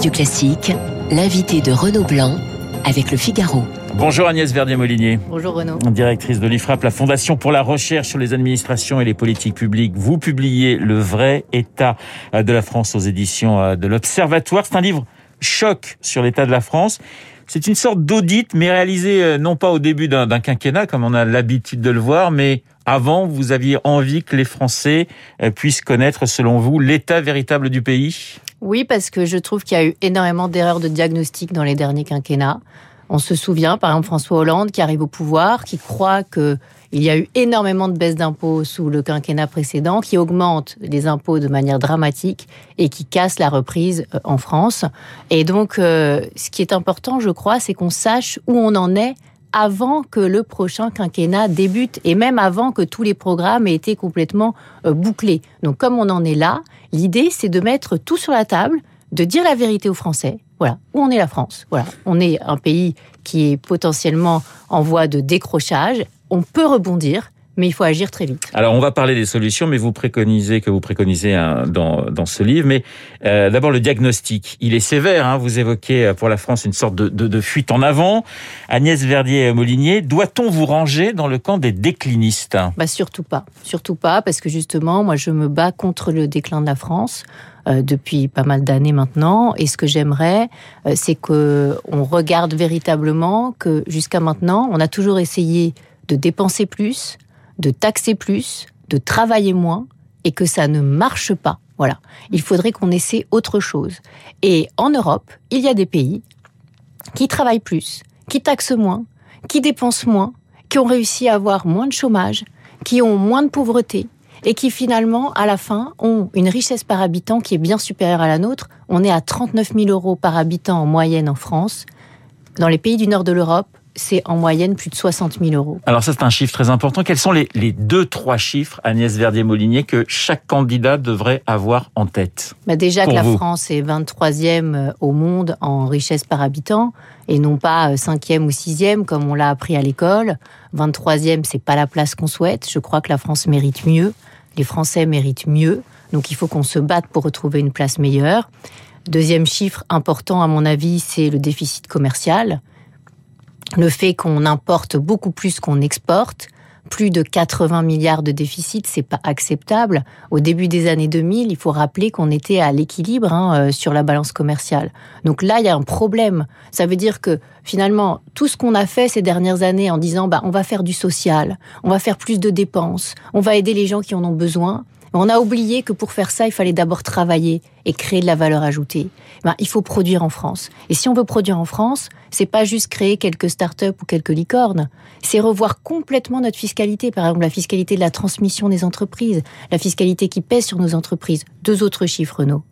Radio Classique, l'invité de Renaud Blanc avec le Figaro. Bonjour Agnès Verdier-Molinier. Bonjour Renaud. Directrice de l'IFRAP, la Fondation pour la recherche sur les administrations et les politiques publiques. Vous publiez Le vrai état de la France aux éditions de l'Observatoire. C'est un livre choc sur l'état de la France. C'est une sorte d'audit, mais réalisé euh, non pas au début d'un quinquennat, comme on a l'habitude de le voir, mais avant, vous aviez envie que les Français euh, puissent connaître, selon vous, l'état véritable du pays? Oui, parce que je trouve qu'il y a eu énormément d'erreurs de diagnostic dans les derniers quinquennats. On se souvient, par exemple, François Hollande qui arrive au pouvoir, qui croit que il y a eu énormément de baisses d'impôts sous le quinquennat précédent, qui augmente les impôts de manière dramatique et qui casse la reprise euh, en France. Et donc, euh, ce qui est important, je crois, c'est qu'on sache où on en est avant que le prochain quinquennat débute et même avant que tous les programmes aient été complètement euh, bouclés. Donc, comme on en est là, l'idée, c'est de mettre tout sur la table, de dire la vérité aux Français. Voilà, où on est la France? Voilà, on est un pays qui est potentiellement en voie de décrochage on peut rebondir, mais il faut agir très vite. Alors, on va parler des solutions, mais vous préconisez que vous préconisez dans, dans ce livre. Mais euh, d'abord, le diagnostic, il est sévère. Hein. Vous évoquez euh, pour la France une sorte de, de, fuite en avant. Agnès Verdier-Molinier, doit-on vous ranger dans le camp des déclinistes? Bah Surtout pas. Surtout pas, parce que justement, moi, je me bats contre le déclin de la France euh, depuis pas mal d'années maintenant. Et ce que j'aimerais, c'est que on regarde véritablement que jusqu'à maintenant, on a toujours essayé de dépenser plus, de taxer plus, de travailler moins, et que ça ne marche pas. Voilà. Il faudrait qu'on essaie autre chose. Et en Europe, il y a des pays qui travaillent plus, qui taxent moins, qui dépensent moins, qui ont réussi à avoir moins de chômage, qui ont moins de pauvreté, et qui finalement, à la fin, ont une richesse par habitant qui est bien supérieure à la nôtre. On est à 39 000 euros par habitant en moyenne en France. Dans les pays du nord de l'Europe, c'est en moyenne plus de 60 000 euros. Alors ça, c'est un chiffre très important. Quels sont les, deux, trois chiffres, Agnès Verdier-Molinier, que chaque candidat devrait avoir en tête bah Déjà que la France est 23e euh, au monde en richesse par habitant, et non pas 5e euh, ou 6e comme on l'a appris à l'école. 23e, c'est pas la place qu'on souhaite. Je crois que la France mérite mieux. Les Français méritent mieux. Donc il faut qu'on se batte pour retrouver une place meilleure. Deuxième chiffre important, à mon avis, c'est le déficit commercial le fait qu'on importe beaucoup plus qu'on exporte, plus de 80 milliards de déficit, c'est pas acceptable. Au début des années 2000, il faut rappeler qu'on était à l'équilibre hein, euh, sur la balance commerciale. Donc là, il y a un problème. Ça veut dire que finalement, tout ce qu'on a fait ces dernières années en disant, bah, on va faire du social, on va faire plus de dépenses, on va aider les gens qui en ont besoin, on a oublié que pour faire ça, il fallait d'abord travailler et créer de la valeur ajoutée. Ben, il faut produire en France. Et si on veut produire en France, c'est pas juste créer quelques start-up ou quelques licornes. C'est revoir complètement notre fiscalité. Par exemple, la fiscalité de la transmission des entreprises, la fiscalité qui pèse sur nos entreprises. Deux autres chiffres, Renaud.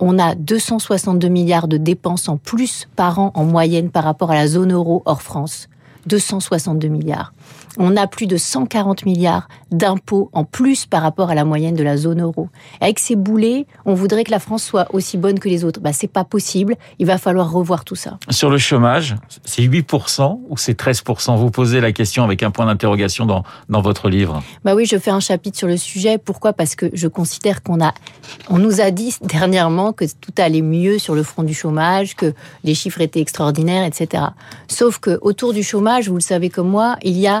On a 262 milliards de dépenses en plus par an en moyenne par rapport à la zone euro hors France. 262 milliards. On a plus de 140 milliards d'impôts en plus par rapport à la moyenne de la zone euro. Avec ces boulets, on voudrait que la France soit aussi bonne que les autres. Bah, c'est pas possible. Il va falloir revoir tout ça. Sur le chômage, c'est 8% ou c'est 13% Vous posez la question avec un point d'interrogation dans, dans votre livre. Bah oui, je fais un chapitre sur le sujet. Pourquoi? Parce que je considère qu'on a, on nous a dit dernièrement que tout allait mieux sur le front du chômage, que les chiffres étaient extraordinaires, etc. Sauf que autour du chômage, vous le savez comme moi, il y a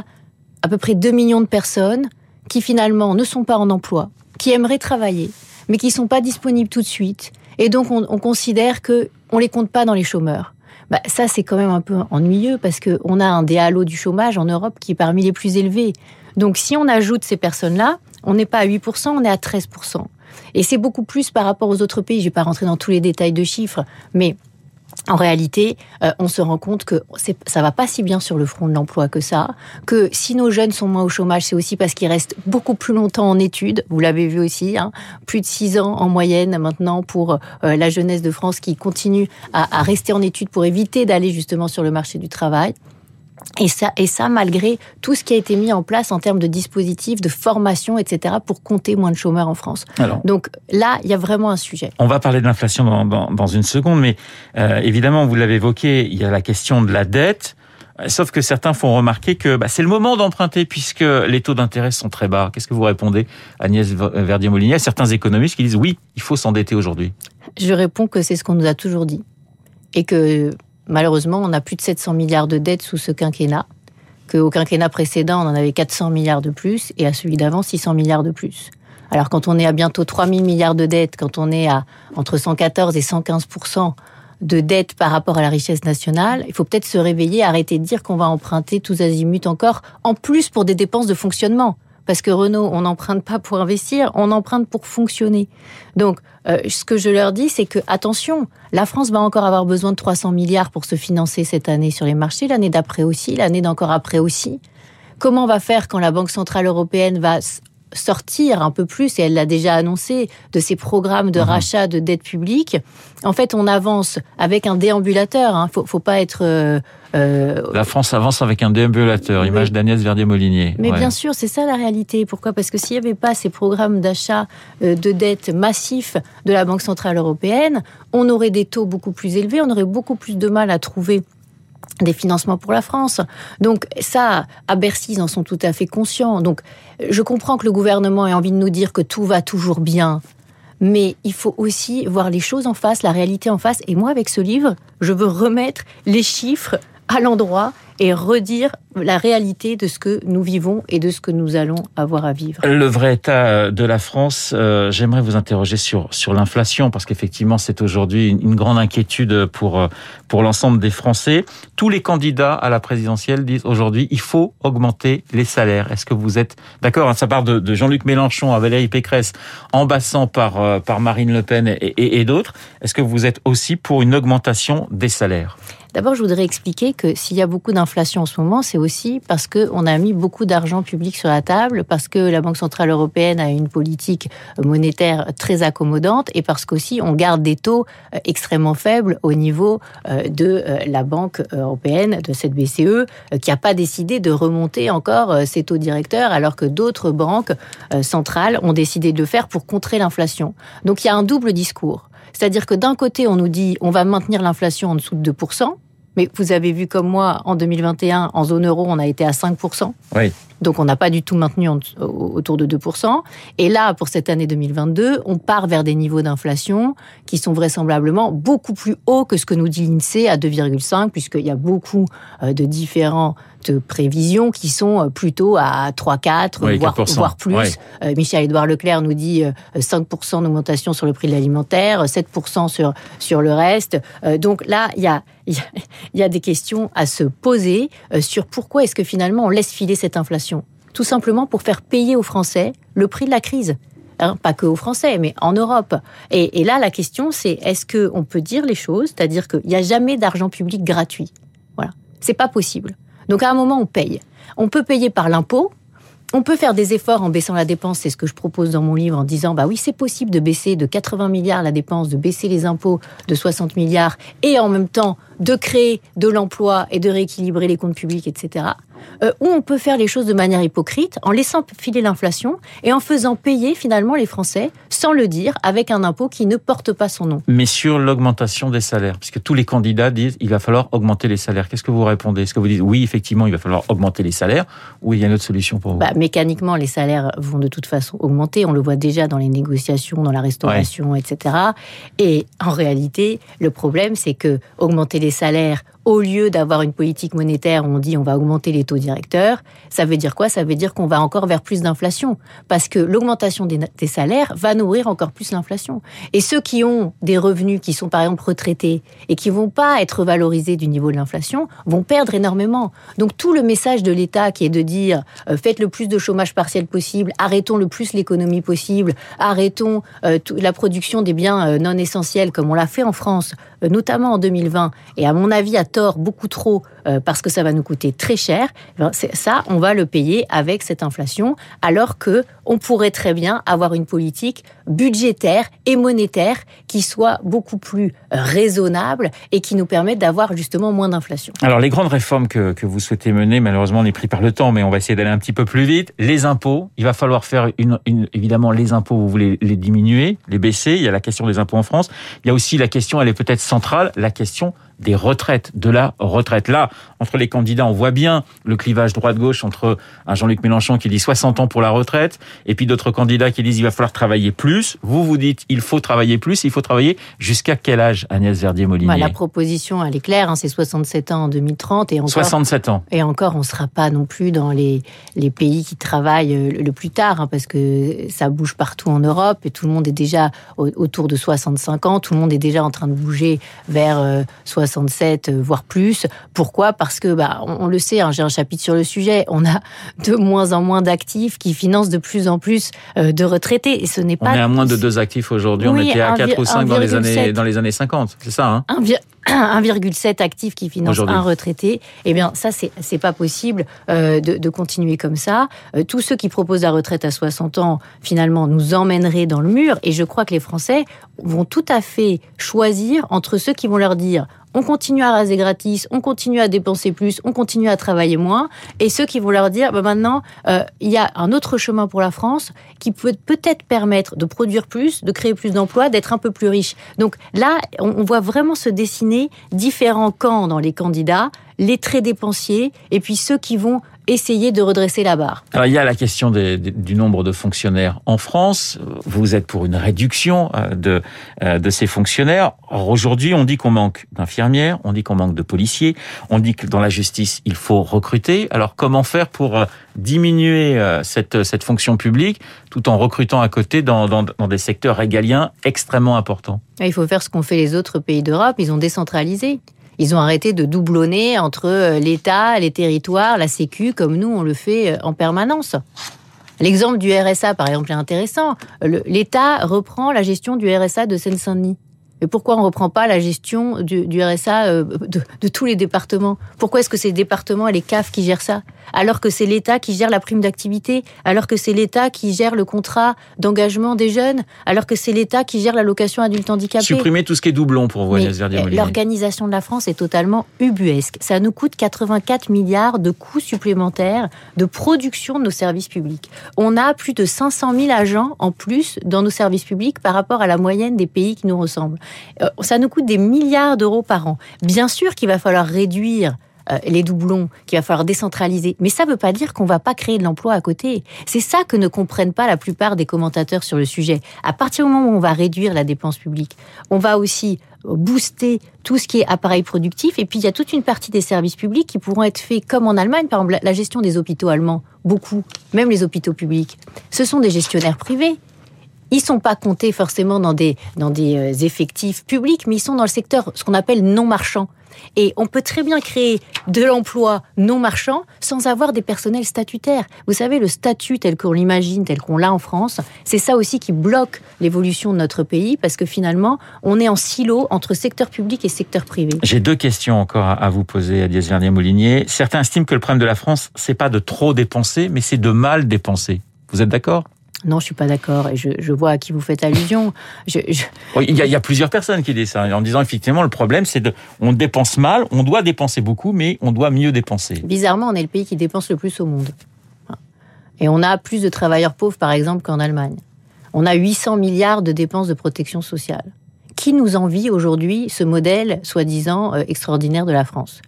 à peu près 2 millions de personnes qui finalement ne sont pas en emploi, qui aimeraient travailler, mais qui ne sont pas disponibles tout de suite. Et donc on, considère que on les compte pas dans les chômeurs. Bah, ça c'est quand même un peu ennuyeux parce qu'on a un des du chômage en Europe qui est parmi les plus élevés. Donc si on ajoute ces personnes-là, on n'est pas à 8%, on est à 13%. Et c'est beaucoup plus par rapport aux autres pays. Je ne vais pas rentrer dans tous les détails de chiffres, mais en réalité, euh, on se rend compte que ça va pas si bien sur le front de l'emploi que ça, que si nos jeunes sont moins au chômage, c'est aussi parce qu'ils restent beaucoup plus longtemps en études. Vous l'avez vu aussi, hein, plus de six ans en moyenne maintenant pour euh, la jeunesse de France qui continue à rester en études pour éviter d'aller justement sur le marché du travail. Et ça, et ça, malgré tout ce qui a été mis en place en termes de dispositifs, de formation, etc., pour compter moins de chômeurs en France. Donc là, il y a vraiment un sujet. On va parler de l'inflation dans, dans, une seconde, mais euh, évidemment, vous l'avez évoqué, il y a la question de la dette. Sauf que certains font remarquer que bah, c'est le moment d'emprunter puisque les taux d'intérêt sont très bas. Qu'est-ce que vous répondez, Agnès Verdier-Molinier, à certains économistes qui disent oui, il faut s'endetter aujourd'hui? Je réponds que c'est ce qu'on nous a toujours dit. Et que malheureusement, on a plus de 700 milliards de dettes sous ce quinquennat. Qu'au quinquennat précédent, on en avait 400 milliards de plus et à celui d'avant, 600 milliards de plus. Alors quand on est à bientôt 3000 milliards de dettes, quand on est à entre 114 et 115% de dettes par rapport à la richesse nationale, il faut peut-être se réveiller, arrêter de dire qu'on va emprunter tous azimuts encore, en plus pour des dépenses de fonctionnement. Parce que Renault, on n'emprunte pas pour investir, on emprunte pour fonctionner. Donc, euh, ce que je leur dis, c'est que attention, la France va encore avoir besoin de 300 milliards pour se financer cette année sur les marchés, l'année d'après aussi, l'année d'encore après aussi. Comment on va faire quand la Banque centrale européenne va sortir un peu plus, et elle l'a déjà annoncé, de ces programmes de mhm. rachat de dettes publiques. En fait, on avance avec un déambulateur. Hein. Faut, faut pas être. Euh, euh, la France avance avec un déambulateur. Image d'Agnès Verdier-Molinier. Mais bien sûr, c'est ça la réalité. Pourquoi? Parce que s'il n'y avait pas ces programmes d'achat euh, de dettes massifs de la Banque centrale européenne, on aurait des taux beaucoup plus élevés, on aurait beaucoup plus de mal à trouver des financements pour la France. Donc ça, à Bercy, ils en sont tout à fait conscients. Donc je comprends que le gouvernement ait envie de nous dire que tout va toujours bien, mais il faut aussi voir les choses en face, la réalité en face. Et moi, avec ce livre, je veux remettre les chiffres à l'endroit et redire la réalité de ce que nous vivons et de ce que nous allons avoir à vivre. Le vrai état de la France, euh, j'aimerais vous interroger sur sur l'inflation parce qu'effectivement c'est aujourd'hui une, grande inquiétude pour euh, pour l'ensemble des Français. Tous les candidats à la présidentielle disent aujourd'hui il faut augmenter les salaires. Est-ce que vous êtes d'accord? Ça part de, Jean-Luc Mélenchon à Valérie Pécresse, en passant par euh, par Marine Le Pen et d'autres. Est-ce que vous êtes aussi pour une augmentation des salaires? D'abord, je voudrais expliquer que s'il y a beaucoup d'inflation en ce moment, c'est aussi parce qu'on a mis beaucoup d'argent public sur la table, parce que la Banque Centrale Européenne a une politique monétaire très accommodante et parce qu'aussi on garde des taux euh, extrêmement faibles au niveau euh, de euh, la Banque Européenne, de cette BCE, qui n'a pas décidé de remonter encore ses taux directeurs, alors que d'autres banques centrales ont décidé de le faire pour contrer l'inflation. Donc il y a un double discours. C'est-à-dire que d'un côté, on nous dit on va maintenir l'inflation en dessous de 2%, mais vous avez vu comme moi, en 2021, en zone euro, on a été à 5%. Oui. Donc on n'a pas du tout maintenu autour de 2%. Et là, pour cette année 2022, on part vers des niveaux d'inflation qui sont vraisemblablement beaucoup plus hauts que ce que nous dit l'INSEE à 2,5, puisqu'il y a beaucoup euh, de différents de prévisions qui sont euh, plutôt à 3, 4, voire, plus. Euh, Michel-Édouard Leclerc nous dit 5% d'augmentation sur le prix de l'alimentaire, 7% sur, sur le reste. donc là, il y a, il y a des questions à se poser sur pourquoi est-ce que finalement on laisse filer cette inflation Tout simplement pour faire payer aux Français le prix de la crise. Hein, pas que aux Français, mais en Europe. Et, et là, la question, c'est est-ce qu'on peut dire les choses, c'est-à-dire qu'il n'y a jamais d'argent public gratuit? Voilà, c'est pas possible. Donc à un moment, on paye. On peut payer par l'impôt, on peut faire des efforts en baissant la dépense, c'est ce que je propose dans mon livre en disant bah oui, c'est possible de baisser de 80 milliards la dépense, de baisser les impôts de 60 milliards et en même temps de créer de l'emploi et de rééquilibrer les comptes publics, etc. Euh, ou on peut faire les choses de manière hypocrite en laissant filer l'inflation et en faisant payer finalement les Français sans le dire avec un impôt qui ne porte pas son nom. Mais sur l'augmentation des salaires, puisque tous les candidats disent il va falloir augmenter les salaires. Qu'est-ce que vous répondez? Est-ce que vous dites oui, effectivement, il va falloir augmenter les salaires ou il y a une autre solution pour vous? Bah, Mécaniquement, les salaires vont de toute façon augmenter. On le voit déjà dans les négociations, dans la restauration, etc. Et en réalité, le problème, c'est que augmenter les salaires au lieu d'avoir une politique monétaire où on dit on va augmenter les taux directeurs, ça veut dire quoi? Ça veut dire qu'on va encore vers plus d'inflation. Parce que l'augmentation des, salaires va nourrir encore plus l'inflation. Et ceux qui ont des revenus qui sont par exemple retraités et qui vont pas être valorisés du niveau de l'inflation vont perdre énormément. Donc tout le message de l'État qui est de dire euh, faites le plus de chômage partiel possible, arrêtons le plus l'économie possible, arrêtons euh, la production des biens euh, non essentiels comme on l'a fait en France, notamment en 2020, et à mon avis à beaucoup trop euh, parce que ça va nous coûter très cher, eh ça, on va le payer avec cette inflation, alors que on pourrait très bien avoir une politique budgétaire et monétaire qui soit beaucoup plus raisonnable et qui nous permette d'avoir justement moins d'inflation. Alors les grandes réformes que, vous souhaitez mener, malheureusement on est pris par le temps, mais on va essayer d'aller un petit peu plus vite. Les impôts, il va falloir faire une, évidemment les impôts, vous voulez les diminuer, les baisser. Il y a la question des impôts en France. Il y a aussi la question, elle est peut-être centrale, la question des retraites, de la retraite. Là, entre les candidats, on voit bien le clivage droite-gauche entre un Jean-Luc Mélenchon qui dit 60 ans pour la retraite et puis d'autres candidats qui disent il va falloir travailler plus. Vous, vous dites il faut travailler plus, il faut travailler jusqu'à quel âge, Agnès Verdier-Molinier bah, La proposition, elle est claire, hein, c'est 67 ans en 2030 et encore. 67 ans. Et encore, on ne sera pas non plus dans les, les pays qui travaillent euh, le plus tard, hein, parce que ça bouge partout en Europe et tout le monde est déjà autour de 65 ans, tout le monde est déjà en train de bouger vers 67, euh, euh, voire plus. Pourquoi? Parce que, bah, on, le sait, hein, j'ai un chapitre sur le sujet, on a de moins en moins d'actifs qui financent de plus en plus de retraités. Et ce n'est pas. On est à moins de deux actifs aujourd'hui, on était à 4 ou 5 dans les, années, dans les années 50, c'est ça hein? 1,7 actifs qui financent un retraité, eh bien ça c'est c'est pas possible euh, de, de, continuer comme ça. Euh, tous ceux qui proposent la retraite à 60 ans finalement nous emmèneraient dans le mur et je crois que les Français vont tout à fait choisir entre ceux qui vont leur dire on continue à raser gratis, on continue à dépenser plus, on continue à travailler moins, et ceux qui vont leur dire, bah maintenant, euh, il y a un autre chemin pour la France qui peut peut-être permettre de produire plus, de créer plus d'emplois, d'être un peu plus riche. Donc là, on voit vraiment se dessiner différents camps dans les candidats, les très dépensiers, et puis ceux qui vont essayer de redresser la barre. Alors il y a la question du nombre de fonctionnaires en France. Vous êtes pour une réduction euh, de, euh, de ces fonctionnaires. Or aujourd'hui, on dit qu'on manque d'infirmières, on dit qu'on manque de policiers, on dit que dans la justice, il faut recruter. Alors comment faire pour euh, diminuer cette, cette fonction publique tout en recrutant à côté dans, dans, dans des secteurs régaliens extrêmement importants? Il faut faire ce qu'ont fait les autres pays d'Europe, ils ont décentralisé. Ils ont arrêté de doublonner entre euh, l'État, les territoires, la Sécu, comme nous, on le fait euh, en permanence. L'exemple du RSA, par exemple, est intéressant. L'État reprend la gestion du RSA de Seine-Saint-Denis. Mais pourquoi on ne reprend pas la gestion du, RSA euh, de, tous les départements? Pourquoi est-ce que c'est départements et les CAF qui gèrent ça? Alors que c'est l'État qui gère la prime d'activité, alors que c'est l'État qui gère le contrat d'engagement des jeunes, alors que c'est l'État qui gère l'allocation adulte handicapé. Supprimer tout ce qui est doublon pour vous, Agnès L'organisation de la France est totalement ubuesque. Ça nous coûte 84 milliards de coûts supplémentaires de production de nos services publics. On a plus de 500 000 agents en plus dans nos services publics par rapport à la moyenne des pays qui nous ressemblent. Euh, ça nous coûte des milliards d'euros par an. Bien sûr qu'il va falloir réduire euh, les doublons, qu'il va falloir décentraliser. Mais ça ne veut pas dire qu'on va pas créer de l'emploi à côté. C'est ça que ne comprennent pas la plupart des commentateurs sur le sujet. À partir du moment où on va réduire la dépense publique, on va aussi booster tout ce qui est appareil productif. Et puis, il y a toute une partie des services publics qui pourront être faits comme en Allemagne. Par exemple, la gestion des hôpitaux allemands, beaucoup, même les hôpitaux publics, ce sont des gestionnaires privés ils sont pas comptés forcément dans des dans des euh, effectifs publics, mais ils sont dans le secteur ce qu'on appelle non marchand. Et on peut très bien créer de l'emploi non marchand sans avoir des personnels statutaires. Vous savez, le statut tel qu'on l'imagine, tel qu'on l'a en France, c'est ça aussi qui bloque l'évolution de notre pays parce que finalement, on est en silo entre secteur public et secteur privé. J'ai deux questions encore à vous poser, à Vernier-Molinier. Certains estiment que le problème de la France, c'est pas de trop dépenser, mais c'est de mal dépenser. Vous êtes d'accord? Non, je suis pas d'accord et je, vois à qui vous faites allusion. il, y a, plusieurs personnes qui disent ça en disant effectivement le problème c'est de on dépense mal, on doit dépenser beaucoup, mais on doit mieux dépenser. Bizarrement, on est le pays qui dépense le plus au monde et on a plus de travailleurs pauvres par exemple qu'en Allemagne. On a 800 milliards de dépenses de protection sociale. Qui nous envie aujourd'hui ce modèle soi-disant euh, extraordinaire de la France?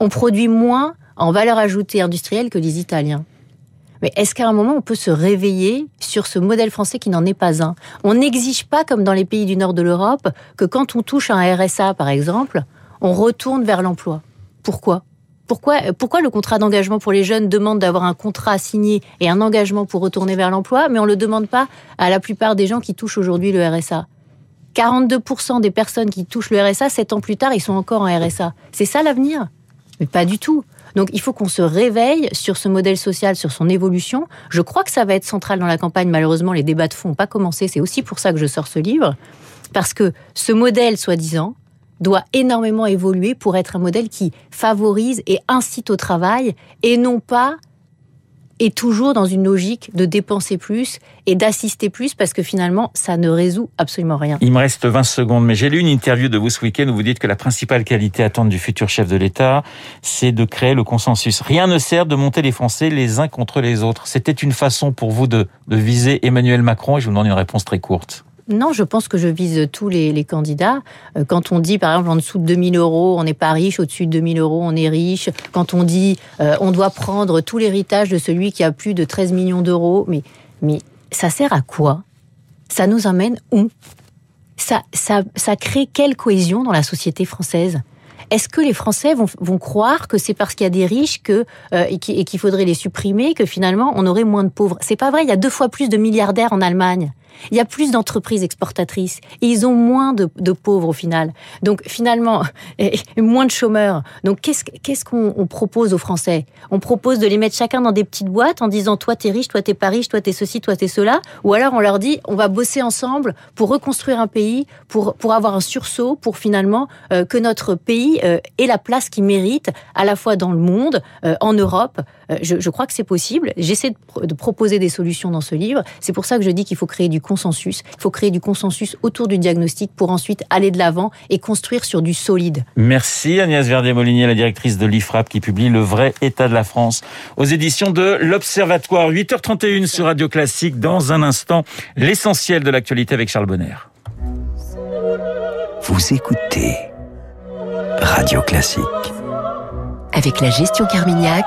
On produit moins en valeur ajoutée industrielle que les Italiens. Mais est-ce qu'à un moment, on peut se réveiller sur ce modèle français qui n'en est pas un? On n'exige pas, comme dans les pays du nord de l'Europe, que quand on touche un RSA, par exemple, on retourne vers l'emploi. Pourquoi? Pourquoi, pourquoi le contrat d'engagement pour les jeunes demande d'avoir un contrat signé et un engagement pour retourner vers l'emploi, mais on ne le demande pas à la plupart des gens qui touchent aujourd'hui le RSA 42% des personnes qui touchent le RSA, 7 ans plus tard, ils sont encore en RSA. C'est ça l'avenir? Mais pas du tout. Donc il faut qu'on se réveille sur ce modèle social, sur son évolution. Je crois que ça va être central dans la campagne. Malheureusement, les débats de fond n'ont pas commencé. C'est aussi pour ça que je sors ce livre. Parce que ce modèle, soi-disant, doit énormément évoluer pour être un modèle qui favorise et incite au travail et non pas est toujours dans une logique de dépenser plus et d'assister plus parce que finalement, ça ne résout absolument rien. Il me reste 20 secondes, mais j'ai lu une interview de vous ce week-end où vous dites que la principale qualité attente du futur chef de l'État, c'est de créer le consensus. Rien ne sert de monter les Français les uns contre les autres. C'était une façon pour vous de, de viser Emmanuel Macron et je vous demande une réponse très courte. Non, je pense que je vise tous les, candidats. Euh, quand on dit, par exemple, en dessous de 2000 euros, on n'est pas riche, au-dessus de 2000 euros, on est riche. Quand on dit, euh, on doit prendre tout l'héritage de celui qui a plus de 13 millions d'euros, mais, mais ça sert à quoi? Ça nous amène où? Ça, ça, ça crée quelle cohésion dans la société française? Est-ce que les Français vont, vont croire que c'est parce qu'il y a des riches que euh, et qu'il faudrait les supprimer que finalement on aurait moins de pauvres? C'est pas vrai. Il y a deux fois plus de milliardaires en Allemagne. Il y a plus d'entreprises exportatrices et ils ont moins de, pauvres au final. Donc finalement, et, moins de chômeurs. Donc qu'est-ce qu'on propose aux Français? On propose de les mettre chacun dans des petites boîtes en disant toi t'es riche, toi t'es pas riche, toi t'es ceci, toi t'es cela. Ou alors on leur dit on va bosser ensemble pour reconstruire un pays, pour pour avoir un sursaut, pour finalement euh, que notre pays euh, ait la place qu'il mérite à la fois dans le monde, euh, en Europe. Je, crois que c'est possible. J'essaie de, de proposer des solutions dans ce livre. C'est pour ça que je dis qu'il faut créer du consensus. Il faut créer du consensus autour du diagnostic pour ensuite aller de l'avant et construire sur du solide. Merci Agnès Verdier-Molinier, la directrice de l'IFRAP qui publie Le vrai état de la France aux éditions de l'Observatoire. 8h31 sur Radio Classique. Dans un instant, l'essentiel de l'actualité avec Charles Bonner. Vous écoutez Radio Classique. Avec la gestion Carmignac,